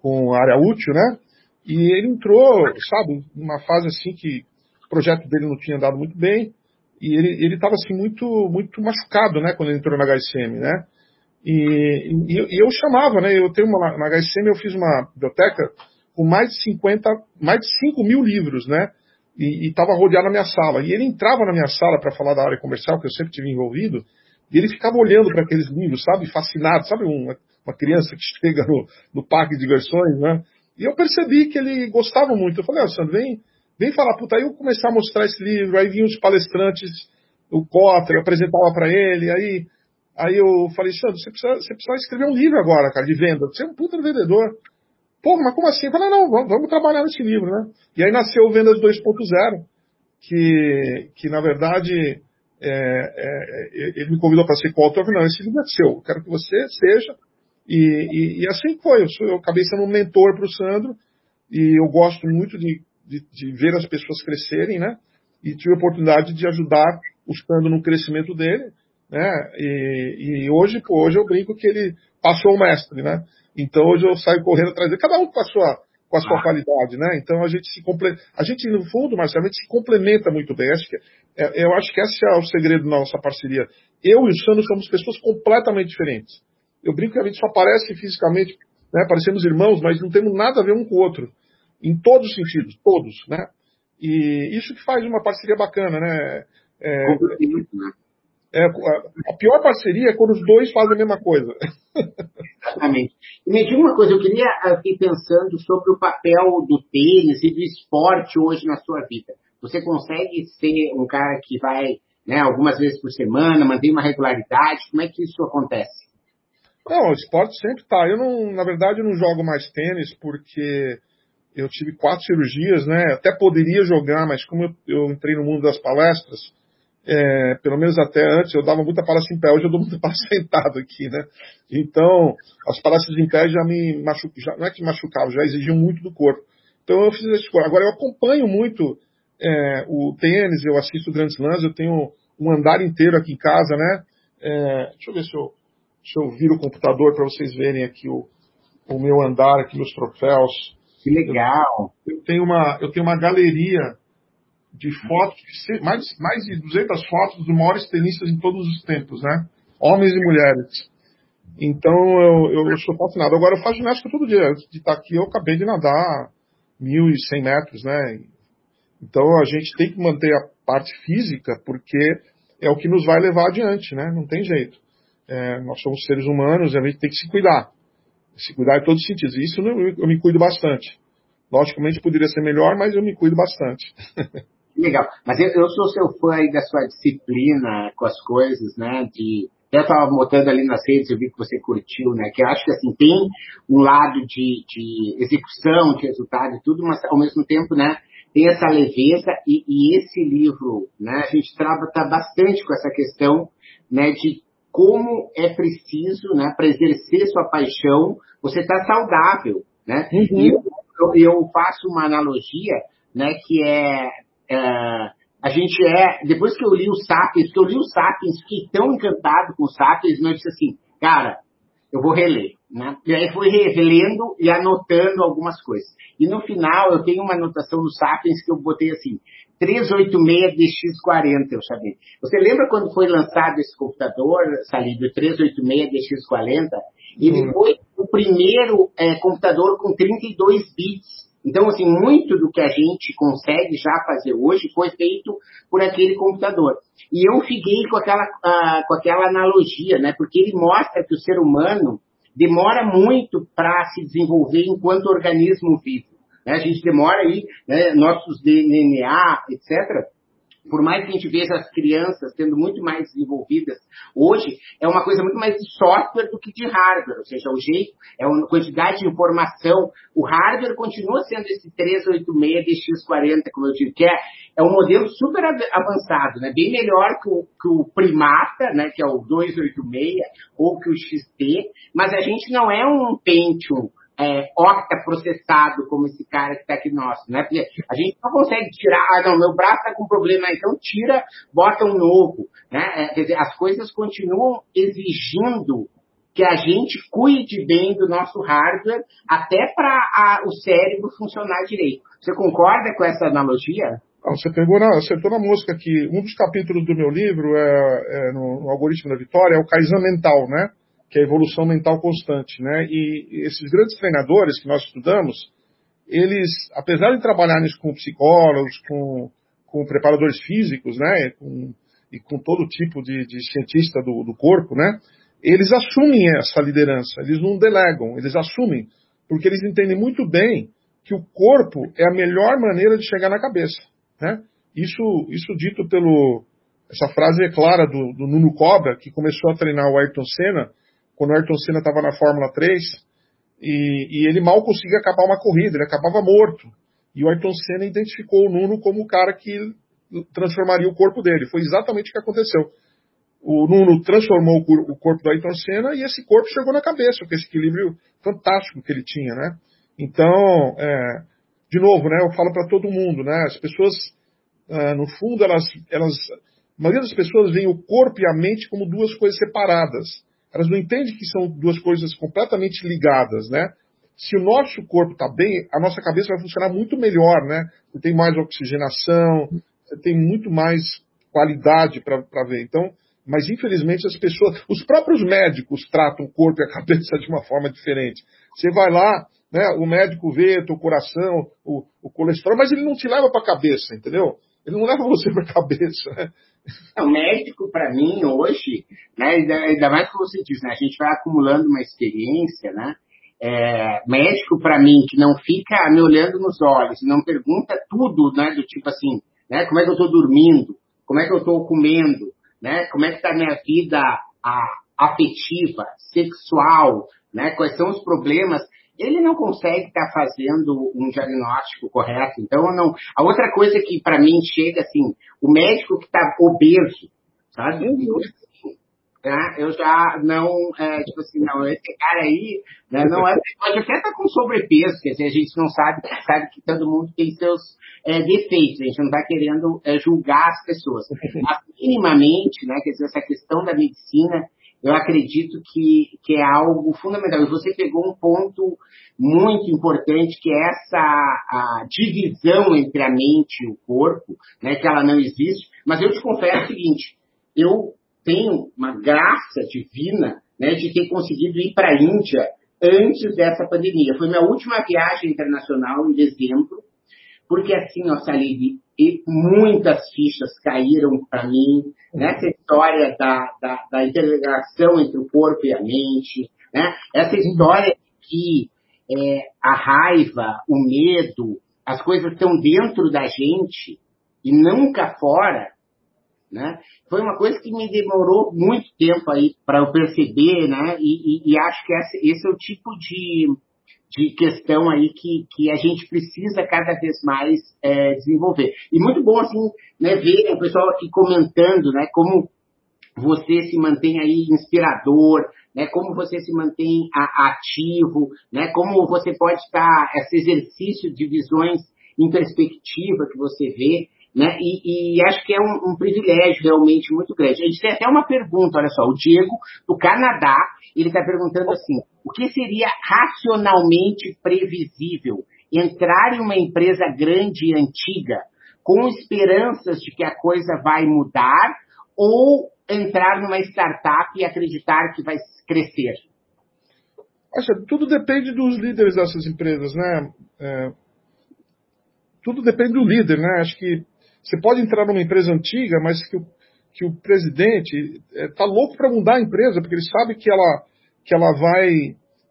com área útil, né? E ele entrou, sabe, numa fase assim que o projeto dele não tinha andado muito bem e ele estava assim muito muito machucado, né, quando ele entrou na HSM, né? E, e, e, eu chamava, né? Eu tenho uma na HSM eu fiz uma biblioteca com mais de 50, mais de 5 mil livros, né? E estava rodeado na minha sala. E ele entrava na minha sala para falar da área comercial, que eu sempre tive envolvido, e ele ficava olhando para aqueles livros, sabe, fascinado, sabe, uma, uma criança que chega no, no parque de diversões, né? E eu percebi que ele gostava muito. Eu falei, ah, Sandro, vem, vem falar, puta, aí eu comecei a mostrar esse livro, aí vinham os palestrantes, o Cotter, apresentava para ele, aí Aí eu falei, Sandro, você precisa, você precisa escrever um livro agora, cara, de venda. Você é um puta vendedor. Pô, mas como assim? Eu falei, não, vamos, vamos trabalhar nesse livro, né? E aí nasceu o Vendas 2.0, que, que na verdade é, é, ele me convidou para ser coautor. Não, esse livro é seu, eu quero que você seja. E, e, e assim foi, eu, sou, eu acabei sendo um mentor para o Sandro, e eu gosto muito de, de, de, ver as pessoas crescerem, né? E tive a oportunidade de ajudar o Sandro no crescimento dele, né? E, e hoje, pô, hoje eu brinco que ele passou o mestre, né? Então hoje eu saio correndo atrás dele, cada um com a sua, com a sua ah. qualidade, né? Então a gente se complementa, a gente no fundo, Marcelo, a gente se complementa muito bem. Acho que, é, eu acho que esse é o segredo da nossa parceria. Eu e o Sandro somos pessoas completamente diferentes. Eu brinco que a gente só parece fisicamente, né? Parecemos irmãos, mas não temos nada a ver um com o outro. Em todos os sentidos, todos, né? E isso que faz uma parceria bacana, né? É, é, a pior parceria é quando os dois fazem a mesma coisa. Exatamente. E me diga uma coisa, eu queria aqui pensando sobre o papel do tênis e do esporte hoje na sua vida. Você consegue ser um cara que vai né, algumas vezes por semana, mantém uma regularidade? Como é que isso acontece? Não, o esporte sempre está. Eu não, na verdade, eu não jogo mais tênis porque eu tive quatro cirurgias, né? Até poderia jogar, mas como eu, eu entrei no mundo das palestras, é, pelo menos até antes, eu dava muita palestra em pé, hoje eu dou muita palestra sentado aqui, né? Então, as palestras em pé já me machucavam, não é que machucavam, já exigiam muito do corpo. Então eu fiz essa escolha. Agora eu acompanho muito é, o tênis, eu assisto grandes lãs, eu tenho um andar inteiro aqui em casa, né? É, deixa eu ver se eu, se eu viro o computador para vocês verem aqui o, o meu andar, aqui meus troféus. Que legal! Eu, tenho uma, eu tenho uma galeria de fotos, mais, mais de 200 fotos dos maiores tenistas em todos os tempos, né? Homens e mulheres. Então eu, eu sou fascinado. Agora eu faço ginástica todo dia. Antes de estar aqui eu acabei de nadar 1.100 metros, né? Então a gente tem que manter a parte física porque é o que nos vai levar adiante, né? Não tem jeito. É, nós somos seres humanos e a gente tem que se cuidar. Se cuidar em todos os sentidos. Isso eu, eu me cuido bastante. Logicamente poderia ser melhor, mas eu me cuido bastante. Legal. Mas eu, eu sou seu fã aí da sua disciplina com as coisas, né? De eu estava botando ali nas redes, eu vi que você curtiu, né? Que eu acho que assim tem um lado de, de execução, de resultado e tudo, mas ao mesmo tempo, né? Tem essa leveza e, e esse livro, né? A gente trabalha bastante com essa questão, né? De como é preciso, né? Para exercer sua paixão, você está saudável, né? Uhum. E eu, eu, faço uma analogia, né? Que é é, a gente é, depois que eu li o Sapiens, que eu li o Sapiens, fiquei tão encantado com o Sapiens, mas eu disse assim, cara, eu vou reler, né? E aí fui relendo e anotando algumas coisas. E no final eu tenho uma anotação no Sapiens que eu botei assim, 386 DX40, eu chamei. Você lembra quando foi lançado esse computador, Salíbio, 386 DX40? Ele hum. foi o primeiro é, computador com 32 bits então, assim, muito do que a gente consegue já fazer hoje foi feito por aquele computador. E eu fiquei com aquela, uh, com aquela analogia, né? Porque ele mostra que o ser humano demora muito para se desenvolver enquanto organismo vivo. Né? A gente demora aí, né, nossos DNA, etc., por mais que a gente veja as crianças sendo muito mais desenvolvidas hoje, é uma coisa muito mais de software do que de hardware, ou seja, o jeito, é uma quantidade de informação. O hardware continua sendo esse 386 DX40, como eu digo, que é, é um modelo super avançado, né? bem melhor que o, que o Primata, né? que é o 286, ou que o XT, mas a gente não é um Pentium é, octa processado como esse cara que está aqui nosso, né? Porque a gente não consegue tirar, ah, não, meu braço está com problema, então tira, bota um novo, né? É, quer dizer, as coisas continuam exigindo que a gente cuide bem do nosso hardware até para o cérebro funcionar direito. Você concorda com essa analogia? Você pegou na, acertou na mosca que um dos capítulos do meu livro é, é no, no, Algoritmo da Vitória é o Kaizen Mental, né? Que é a evolução mental constante, né? E esses grandes treinadores que nós estudamos, eles, apesar de trabalharem com psicólogos, com, com preparadores físicos, né? Com, e com todo tipo de, de cientista do, do corpo, né? Eles assumem essa liderança, eles não delegam, eles assumem, porque eles entendem muito bem que o corpo é a melhor maneira de chegar na cabeça, né? Isso, isso dito pelo essa frase é clara do, do Nuno Cobra, que começou a treinar o Ayrton Senna, quando o Ayrton Senna estava na Fórmula 3, e, e, ele mal conseguia acabar uma corrida, ele acabava morto. E o Ayrton Senna identificou o Nuno como o cara que transformaria o corpo dele. Foi exatamente o que aconteceu. O Nuno transformou o corpo do Ayrton Senna e esse corpo chegou na cabeça, com esse equilíbrio fantástico que ele tinha, né? Então, é, de novo, né, eu falo para todo mundo, né? As pessoas, é, no fundo, elas, elas, a maioria das pessoas veem o corpo e a mente como duas coisas separadas. Elas não entendem que são duas coisas completamente ligadas, né? Se o nosso corpo está bem, a nossa cabeça vai funcionar muito melhor, né? Você tem mais oxigenação, você tem muito mais qualidade para ver. Então, mas infelizmente as pessoas, os próprios médicos tratam o corpo e a cabeça de uma forma diferente. Você vai lá, né, o médico vê teu coração, o, o colesterol, mas ele não te leva para a cabeça, entendeu? Ele não leva você para a cabeça. Né? O médico, para mim, hoje, né, ainda mais que você diz, né, a gente vai acumulando uma experiência, né? É, médico, para mim, que não fica me olhando nos olhos, não pergunta tudo, né, do tipo assim, né, como é que eu estou dormindo, como é que eu estou comendo, né, como é que está a minha vida a, afetiva, sexual, né, quais são os problemas, ele não consegue estar tá fazendo um diagnóstico correto. Então, não. A outra coisa que para mim chega assim, o médico que está obeso, sabe? Uhum. Tá? Eu já não, é, tipo assim, não, esse cara aí, né, não é, pode até estar tá com sobrepeso, quer dizer, a gente não sabe, sabe que todo mundo tem seus é, defeitos, a gente não está querendo é, julgar as pessoas. Mas, minimamente, né, quer dizer, essa questão da medicina, eu acredito que, que é algo fundamental. E você pegou um ponto muito importante, que é essa divisão entre a mente e o corpo, né, que ela não existe. Mas eu te confesso o seguinte, eu tenho uma graça divina né, de ter conseguido ir para a Índia antes dessa pandemia. Foi minha última viagem internacional em dezembro, porque assim, ó, Salib, muitas fichas caíram para mim nessa história da, da, da, integração entre o corpo e a mente, né? essa história que é, a raiva, o medo, as coisas estão dentro da gente e nunca fora, né? Foi uma coisa que me demorou muito tempo aí para eu perceber, né? E, e, e acho que esse, esse, é o tipo de, de questão aí que, que a gente precisa cada vez mais é, desenvolver. E muito bom, assim, né, ver o pessoal aqui comentando, né? Como você se mantém aí inspirador, né? Como você se mantém ativo, né? Como você pode estar, esse exercício de visões em perspectiva que você vê, né? E, e acho que é um, um, privilégio realmente muito grande. A gente tem até uma pergunta, olha só, o Diego, do Canadá, ele está perguntando assim, o que seria racionalmente previsível entrar em uma empresa grande e antiga com esperanças de que a coisa vai mudar ou entrar numa startup e acreditar que vai crescer? Acha, tudo depende dos líderes dessas empresas, né? É, tudo depende do líder, né? Acho que você pode entrar numa empresa antiga, mas que o, que o presidente está é, louco para mudar a empresa, porque ele sabe que ela, que ela vai,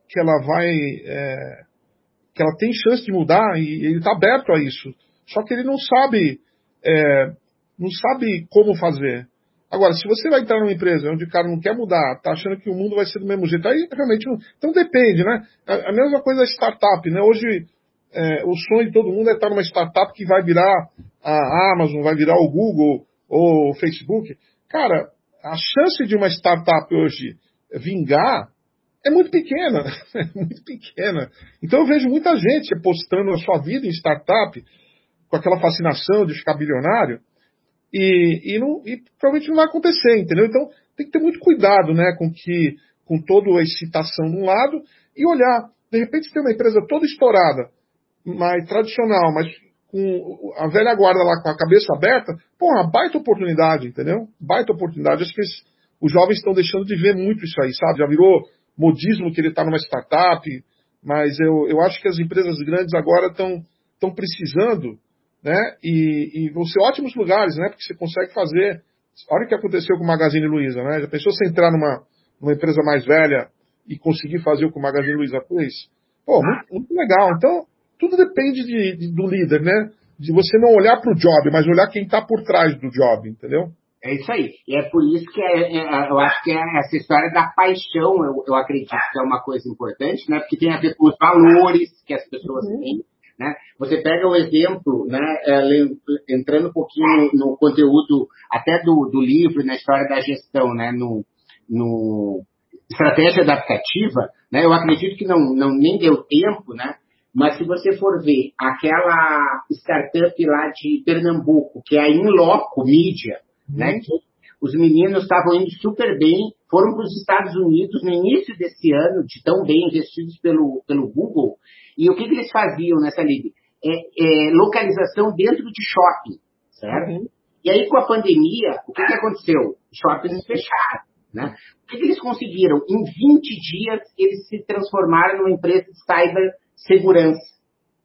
que ela vai, é, que ela tem chance de mudar e ele está aberto a isso. Só que ele não sabe, é, não sabe como fazer. Agora, se você vai entrar numa empresa onde o cara não quer mudar, está achando que o mundo vai ser do mesmo jeito, aí realmente não. Então depende, né? A mesma coisa da startup, né? Hoje é, o sonho de todo mundo é estar numa startup que vai virar a Amazon, vai virar o Google ou o Facebook. Cara, a chance de uma startup hoje vingar é muito pequena, é muito pequena. Então eu vejo muita gente apostando a sua vida em startup com aquela fascinação de ficar bilionário e, e, não, e provavelmente não vai acontecer, entendeu? Então tem que ter muito cuidado, né, com que com toda a excitação de um lado e olhar. De repente você tem uma empresa toda estourada, mais tradicional, mas com a velha guarda lá com a cabeça aberta, pô, baita oportunidade, entendeu? Baita oportunidade. Acho que os jovens estão deixando de ver muito isso aí, sabe? Já virou modismo que ele está numa startup, mas eu, eu acho que as empresas grandes agora estão precisando, né? E, e vão ser ótimos lugares, né? Porque você consegue fazer. Olha o que aconteceu com o Magazine Luiza, né? Já pensou você entrar numa, numa empresa mais velha e conseguir fazer o que o Magazine Luiza fez? Pô, muito, muito legal. Então, tudo depende de, de, do líder, né? De você não olhar para o job, mas olhar quem está por trás do job, entendeu? É isso aí. E é por isso que é, é, eu acho que é essa história da paixão, eu, eu, acredito que é uma coisa importante, né? Porque tem a ver com os valores que as pessoas uhum. têm. Né? Você pega o exemplo, né, é, entrando um pouquinho no, no conteúdo até do, do, livro, na história da gestão, né, no, no estratégia adaptativa, né, eu acredito que não, não nem deu tempo, né, mas se você for ver aquela startup lá de Pernambuco, que é a Inloco Media, uhum. né, os meninos estavam indo super bem, foram para os Estados Unidos no início desse ano, de tão bem investidos pelo, pelo Google, e o que, que eles faziam nessa lib? É, é, localização dentro de shopping, certo? Uhum. E aí, com a pandemia, o que, que aconteceu? Shoppings fecharam. Né? O que, que eles conseguiram? Em 20 dias, eles se transformaram numa empresa de cibersegurança.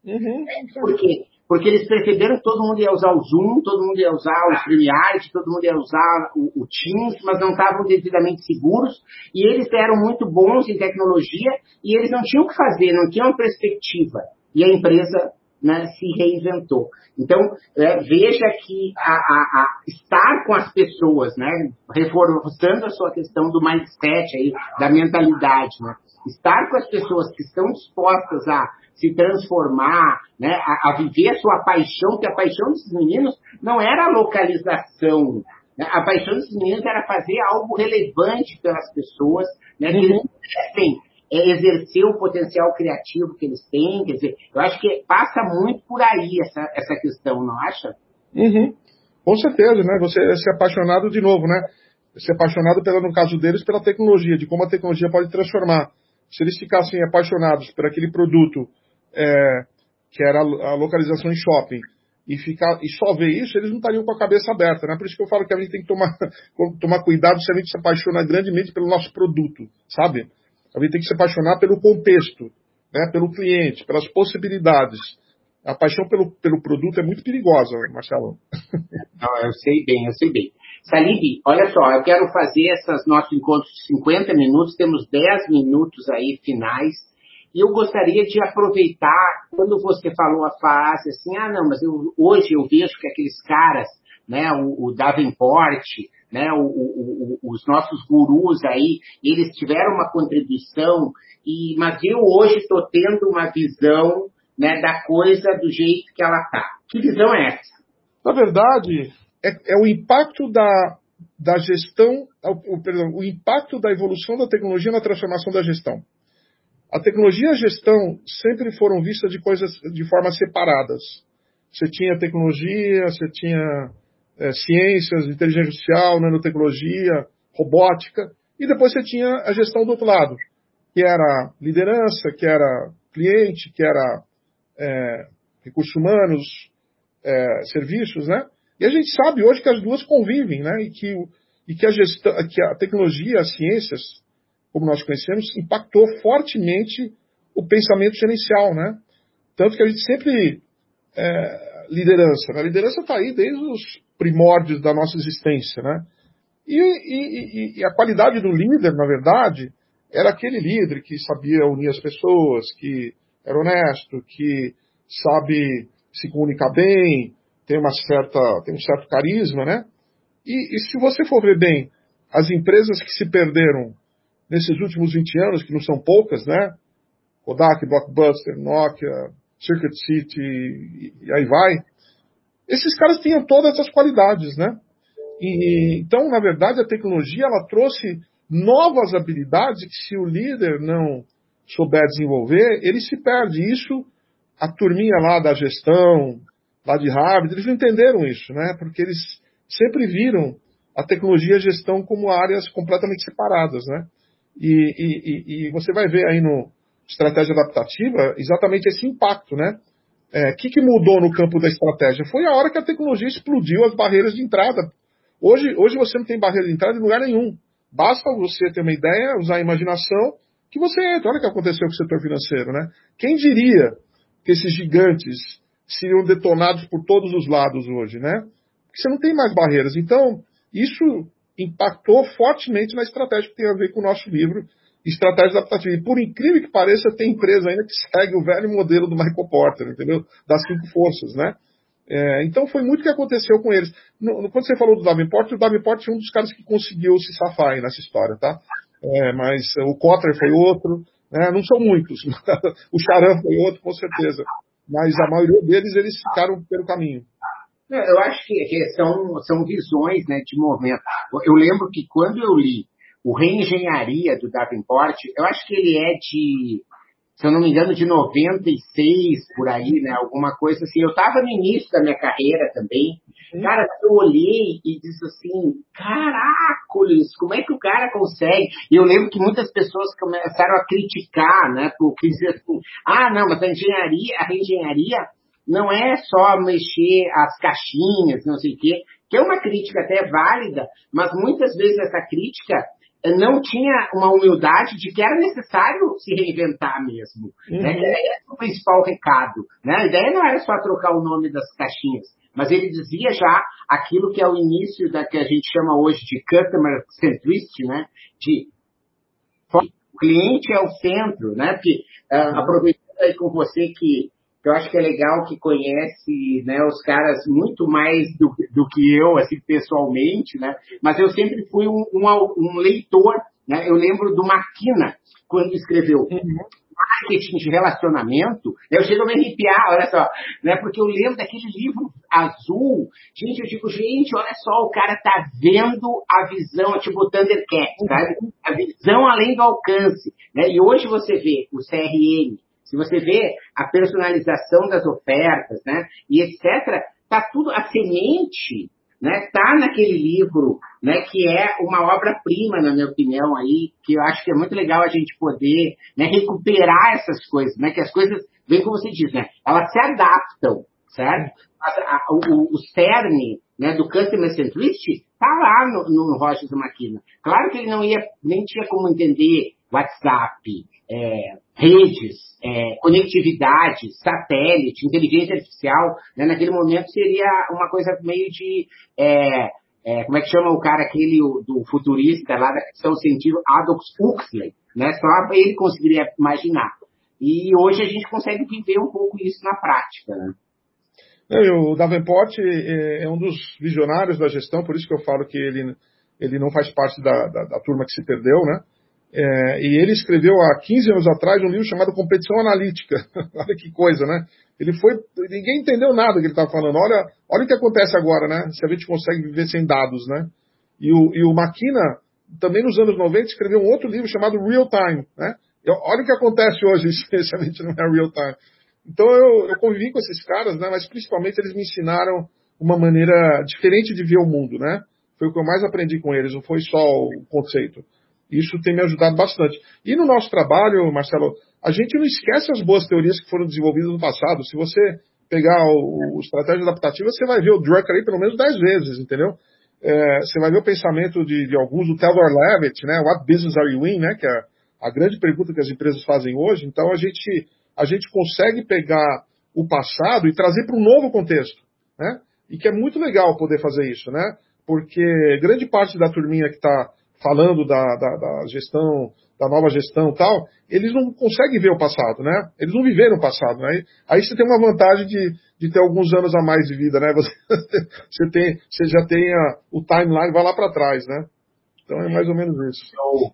Uhum. Por quê? Porque eles perceberam que todo mundo ia usar o Zoom, todo mundo ia usar o StreamYard, todo mundo ia usar o, o Teams, mas não estavam devidamente seguros. E eles eram muito bons em tecnologia e eles não tinham o que fazer, não tinham perspectiva. E a empresa né, se reinventou. Então, é, veja que a, a, a estar com as pessoas, né, reforçando a sua questão do mindset, aí, da mentalidade, né, estar com as pessoas que estão dispostas a se transformar, né, a, a, viver a sua paixão, que a paixão desses meninos não era a localização, né, a paixão desses meninos era fazer algo relevante pelas pessoas, né, que eles pudessem é, exercer o potencial criativo que eles têm, quer dizer, eu acho que passa muito por aí essa, essa questão, não acha? Uhum. Com certeza, né, você é ser apaixonado de novo, né, ser apaixonado, pela, no caso deles, pela tecnologia, de como a tecnologia pode transformar. Se eles ficassem apaixonados por aquele produto é, que era a localização em shopping, e, ficar, e só ver isso, eles não estariam com a cabeça aberta. Né? Por isso que eu falo que a gente tem que tomar, tomar cuidado se a gente se apaixona grandemente pelo nosso produto, sabe? A gente tem que se apaixonar pelo contexto, né? pelo cliente, pelas possibilidades. A paixão pelo, pelo produto é muito perigosa, Marcelo. Não, eu sei bem, eu sei bem. Salib, olha só, eu quero fazer esses nossos encontros de 50 minutos, temos 10 minutos aí finais e eu gostaria de aproveitar, quando você falou a frase assim, ah, não, mas eu, hoje eu vejo que aqueles caras, né, o, o Davenport, né, o, o, os nossos gurus aí, eles tiveram uma contribuição, e, mas eu hoje estou tendo uma visão né, da coisa do jeito que ela está. Que visão é essa? Na verdade, é, é o impacto da, da gestão, o, perdão, o impacto da evolução da tecnologia na transformação da gestão. A tecnologia e a gestão sempre foram vistas de coisas de formas separadas. Você tinha tecnologia, você tinha é, ciências, inteligência artificial, nanotecnologia, robótica, e depois você tinha a gestão do outro lado, que era liderança, que era cliente, que era é, recursos humanos, é, serviços, né? E a gente sabe hoje que as duas convivem, né? E que, e que a gestão, que a tecnologia, as ciências, como nós conhecemos, impactou fortemente o pensamento gerencial, né? Tanto que a gente sempre é, liderança, né? a liderança está aí desde os primórdios da nossa existência, né? E, e, e, a qualidade do líder, na verdade, era aquele líder que sabia unir as pessoas, que era honesto, que sabe se comunicar bem, tem uma certa, tem um certo carisma, né? E, e se você for ver bem, as empresas que se perderam nesses últimos 20 anos, que não são poucas, né? Kodak, Blockbuster, Nokia, Circuit City e, aí vai. Esses caras tinham todas as qualidades, né? E, então, na verdade, a tecnologia ela trouxe novas habilidades que se o líder não souber desenvolver, ele se perde. Isso, a turminha lá da gestão, lá de Harvard, eles não entenderam isso, né? Porque eles sempre viram a tecnologia e a gestão como áreas completamente separadas, né? E, e, e, você vai ver aí no estratégia adaptativa exatamente esse impacto, né? O é, que, que mudou no campo da estratégia? Foi a hora que a tecnologia explodiu as barreiras de entrada. Hoje, hoje você não tem barreira de entrada em lugar nenhum. Basta você ter uma ideia, usar a imaginação, que você entra. Olha o que aconteceu com o setor financeiro, né? Quem diria que esses gigantes seriam detonados por todos os lados hoje, né? Porque você não tem mais barreiras. Então, isso impactou fortemente na estratégia que tem a ver com o nosso livro, Estratégia Adaptativa. E por incrível que pareça, tem empresa ainda que segue o velho modelo do Michael Porter, entendeu? Das cinco forças, né? É, então foi muito que aconteceu com eles. No, quando você falou do Davenport, o Davenport foi um dos caras que conseguiu se safar aí nessa história, tá? É, mas o Cotter foi outro, né? não são muitos. o Charan foi outro, com certeza. Mas a maioria deles, eles ficaram pelo caminho. Eu acho que, são, são visões né, de movimento. Eu lembro que quando eu li o Reengenharia do Davenport, eu acho que ele é de se eu não me engano, de 96 por aí, né? Alguma coisa assim. Eu estava no início da minha carreira também. Cara, eu olhei e disse assim, caracoles, como é que o cara consegue? E eu lembro que muitas pessoas começaram a criticar, né? Porque diziam assim, ah, não, mas a engenharia, a engenharia não é só mexer as caixinhas, não sei o quê, que é uma crítica até válida, mas muitas vezes essa crítica não tinha uma humildade de que era necessário se reinventar mesmo. Uhum. Né? Esse é o principal recado. Né? A ideia não era só trocar o nome das caixinhas, mas ele dizia já aquilo que é o início da que a gente chama hoje de customer centricity, né? de o cliente é o centro, né? Porque, uh, aproveitando aí com você que eu acho que é legal que conhece né, os caras muito mais do, do que eu, assim, pessoalmente, né? Mas eu sempre fui um, um, um leitor, né? Eu lembro do Maquina, quando escreveu uhum. marketing de relacionamento, eu chego a me arrepiar, olha só, né? Porque eu lembro daquele livro azul, gente, eu digo, gente, olha só, o cara tá vendo a visão, tipo Thundercat, sabe? A visão além do alcance, né? E hoje você vê o CRM, se você vê a personalização das ofertas, né, e etc., tá tudo, a semente, né, tá naquele livro, né, que é uma obra-prima, na minha opinião, aí, que eu acho que é muito legal a gente poder, né, recuperar essas coisas, né, que as coisas, bem como você diz, né, elas se adaptam, certo? A, a, o, o cerne, né, do Customer Centricity tá lá no, no Rochas do Maquina. Claro que ele não ia, nem tinha como entender WhatsApp, é, redes, é, conectividade, satélite, inteligência artificial, né, naquele momento seria uma coisa meio de. É, é, como é que chama o cara aquele o, do futurista lá da ficção científica, Adolf Huxley, né? Só ele conseguiria imaginar. E hoje a gente consegue viver um pouco isso na prática, né? É, o Davenport é, é um dos visionários da gestão, por isso que eu falo que ele, ele não faz parte da, da, da turma que se perdeu, né? É, e ele escreveu há 15 anos atrás um livro chamado Competição Analítica. olha que coisa, né? Ele foi. Ninguém entendeu nada que ele estava falando. Olha, olha o que acontece agora, né? Se a gente consegue viver sem dados, né? E o, e o Maquina, também nos anos 90, escreveu um outro livro chamado Real Time, né? E olha o que acontece hoje, se a gente não é real time. Então eu, eu convivi com esses caras, né? Mas principalmente eles me ensinaram uma maneira diferente de ver o mundo, né? Foi o que eu mais aprendi com eles, não foi só o conceito. Isso tem me ajudado bastante. E no nosso trabalho, Marcelo, a gente não esquece as boas teorias que foram desenvolvidas no passado. Se você pegar o, o estratégia adaptativa, você vai ver o Drucker aí pelo menos dez vezes, entendeu? É, você vai ver o pensamento de, de alguns, do Theodore Levitt, né? What business are you in, né? Que é a grande pergunta que as empresas fazem hoje. Então a gente, a gente consegue pegar o passado e trazer para um novo contexto, né? E que é muito legal poder fazer isso, né? Porque grande parte da turminha que está falando da, da, da, gestão, da nova gestão tal, eles não conseguem ver o passado, né? Eles não viveram o passado, né? Aí você tem uma vantagem de, de ter alguns anos a mais de vida, né? Você, você, tem, você já tem a, o timeline, vai lá para trás, né? Então é mais ou menos isso. Eu,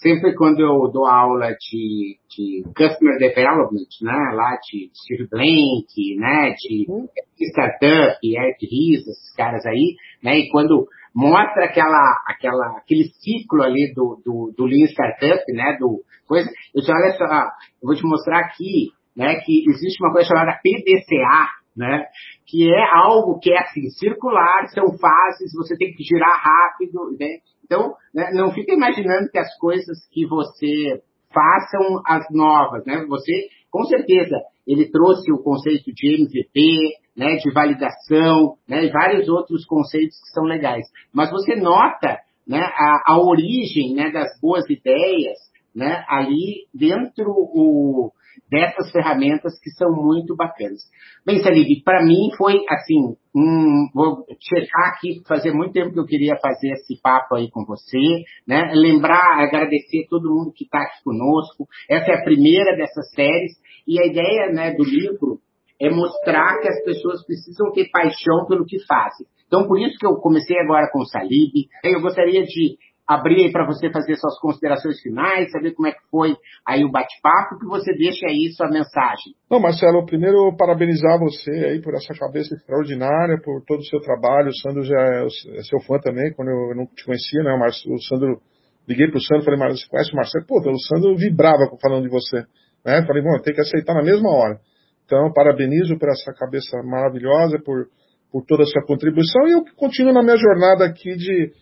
sempre quando eu dou aula de, de Customer Development, né? Lá de Steve Blank, né? De uhum. Startup, Eric Ries, esses caras aí, né? E quando mostra aquela, aquela, aquele ciclo ali do, do, do Lean Startup, né, do coisa. Eu te olha só, eu vou te mostrar aqui, né, que existe uma coisa chamada PDCA, né, que é algo que é assim, circular, são fases, você tem que girar rápido, né, então, né, não fica imaginando que as coisas que você façam as novas, né, você, com certeza, ele trouxe o conceito de MVP, né, de validação, né, e vários outros conceitos que são legais. Mas você nota né, a, a origem né, das boas ideias né, ali dentro o, dessas ferramentas que são muito bacanas. Bem, Salib, para mim foi assim, um, vou checar aqui, fazer muito tempo que eu queria fazer esse papo aí com você, né? Lembrar, agradecer todo mundo que está aqui conosco. Essa é a primeira dessas séries e a ideia, né, do livro é mostrar que as pessoas precisam ter paixão pelo que fazem. Então, por isso que eu comecei agora com o Salib. Eu gostaria de abrir aí para você fazer suas considerações finais, saber como é que foi aí o bate-papo, que você deixa aí sua mensagem. Não, Marcelo, primeiro parabenizar você aí por essa cabeça extraordinária, por todo o seu trabalho. O Sandro já é, é seu fã também, quando eu não te conhecia, né? O Sandro, liguei pro Sandro, falei, mas você conhece o Marcelo? Pô, o Sandro vibrava falando de você, né? Falei, bom, tem que aceitar na mesma hora. Então, parabenizo por essa cabeça maravilhosa, por, por toda a sua contribuição e eu continuo na minha jornada aqui de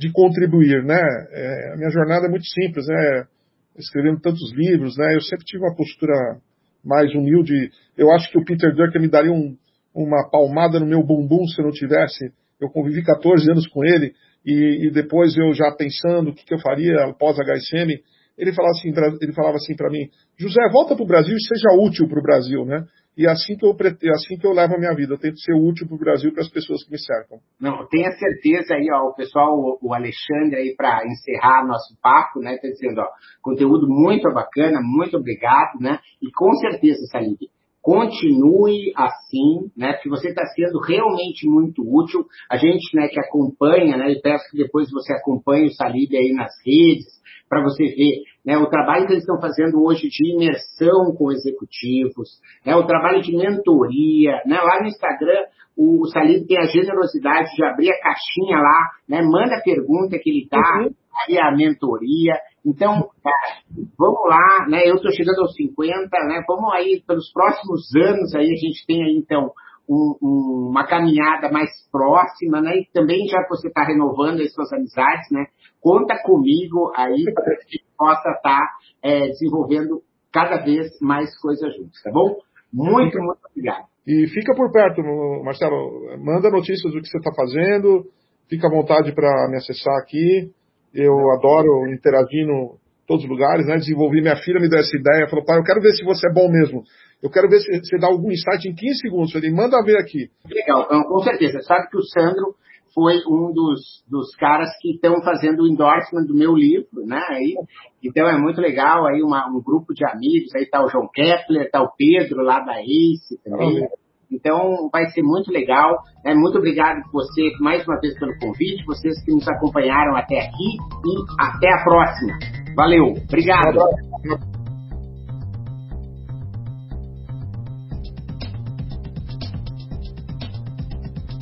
de contribuir, né? É, a minha jornada é muito simples, né? Escrevendo tantos livros, né? Eu sempre tive uma postura mais humilde. Eu acho que o Peter Drucker me daria um, uma palmada no meu bumbum se eu não tivesse. Eu convivi 14 anos com ele e, e depois eu já pensando o que, que eu faria após a HSM, ele falava assim, ele falava assim para mim, José, volta para o Brasil e seja útil para o Brasil, né? E assim que eu assim que eu levo a minha vida. Eu tento ser útil para o Brasil para as pessoas que me cercam. Não, tenha certeza aí, ó, o pessoal, o Alexandre aí para encerrar nosso papo, né? Está dizendo, ó, conteúdo muito bacana, muito obrigado, né? E com certeza, Salib, continue assim, né? Porque você está sendo realmente muito útil. A gente, né, que acompanha, né? Eu peço que depois você acompanhe o Salib aí nas redes, para você ver né, o trabalho que eles estão fazendo hoje de imersão com executivos, né, o trabalho de mentoria. Né, lá no Instagram, o, o Salib tem a generosidade de abrir a caixinha lá, né, manda a pergunta que ele está, uhum. aí a mentoria. Então, cara, vamos lá, né, eu estou chegando aos 50, né, vamos aí, pelos próximos anos aí, a gente tem aí, então, um, um, uma caminhada mais próxima, né? E também já que você está renovando as suas amizades, né? Conta comigo aí para que a gente possa estar tá, é, desenvolvendo cada vez mais coisas juntos, tá bom? Muito, muito obrigado. E fica por perto, Marcelo. Manda notícias do que você está fazendo. Fica à vontade para me acessar aqui. Eu adoro interagir em todos os lugares, né? Desenvolvi minha filha, me deu essa ideia, falou, pai, eu quero ver se você é bom mesmo. Eu quero ver se você dá algum insight em 15 segundos. Ele manda ver aqui. Legal, então, com certeza. Sabe que o Sandro foi um dos, dos caras que estão fazendo o endorsement do meu livro, né? Aí, então é muito legal, aí uma, um grupo de amigos, aí tá o João Kepler, tá o Pedro lá da ACE também. Então vai ser muito legal. Né? Muito obrigado por você mais uma vez pelo convite, vocês que nos acompanharam até aqui e até a próxima. Valeu, obrigado.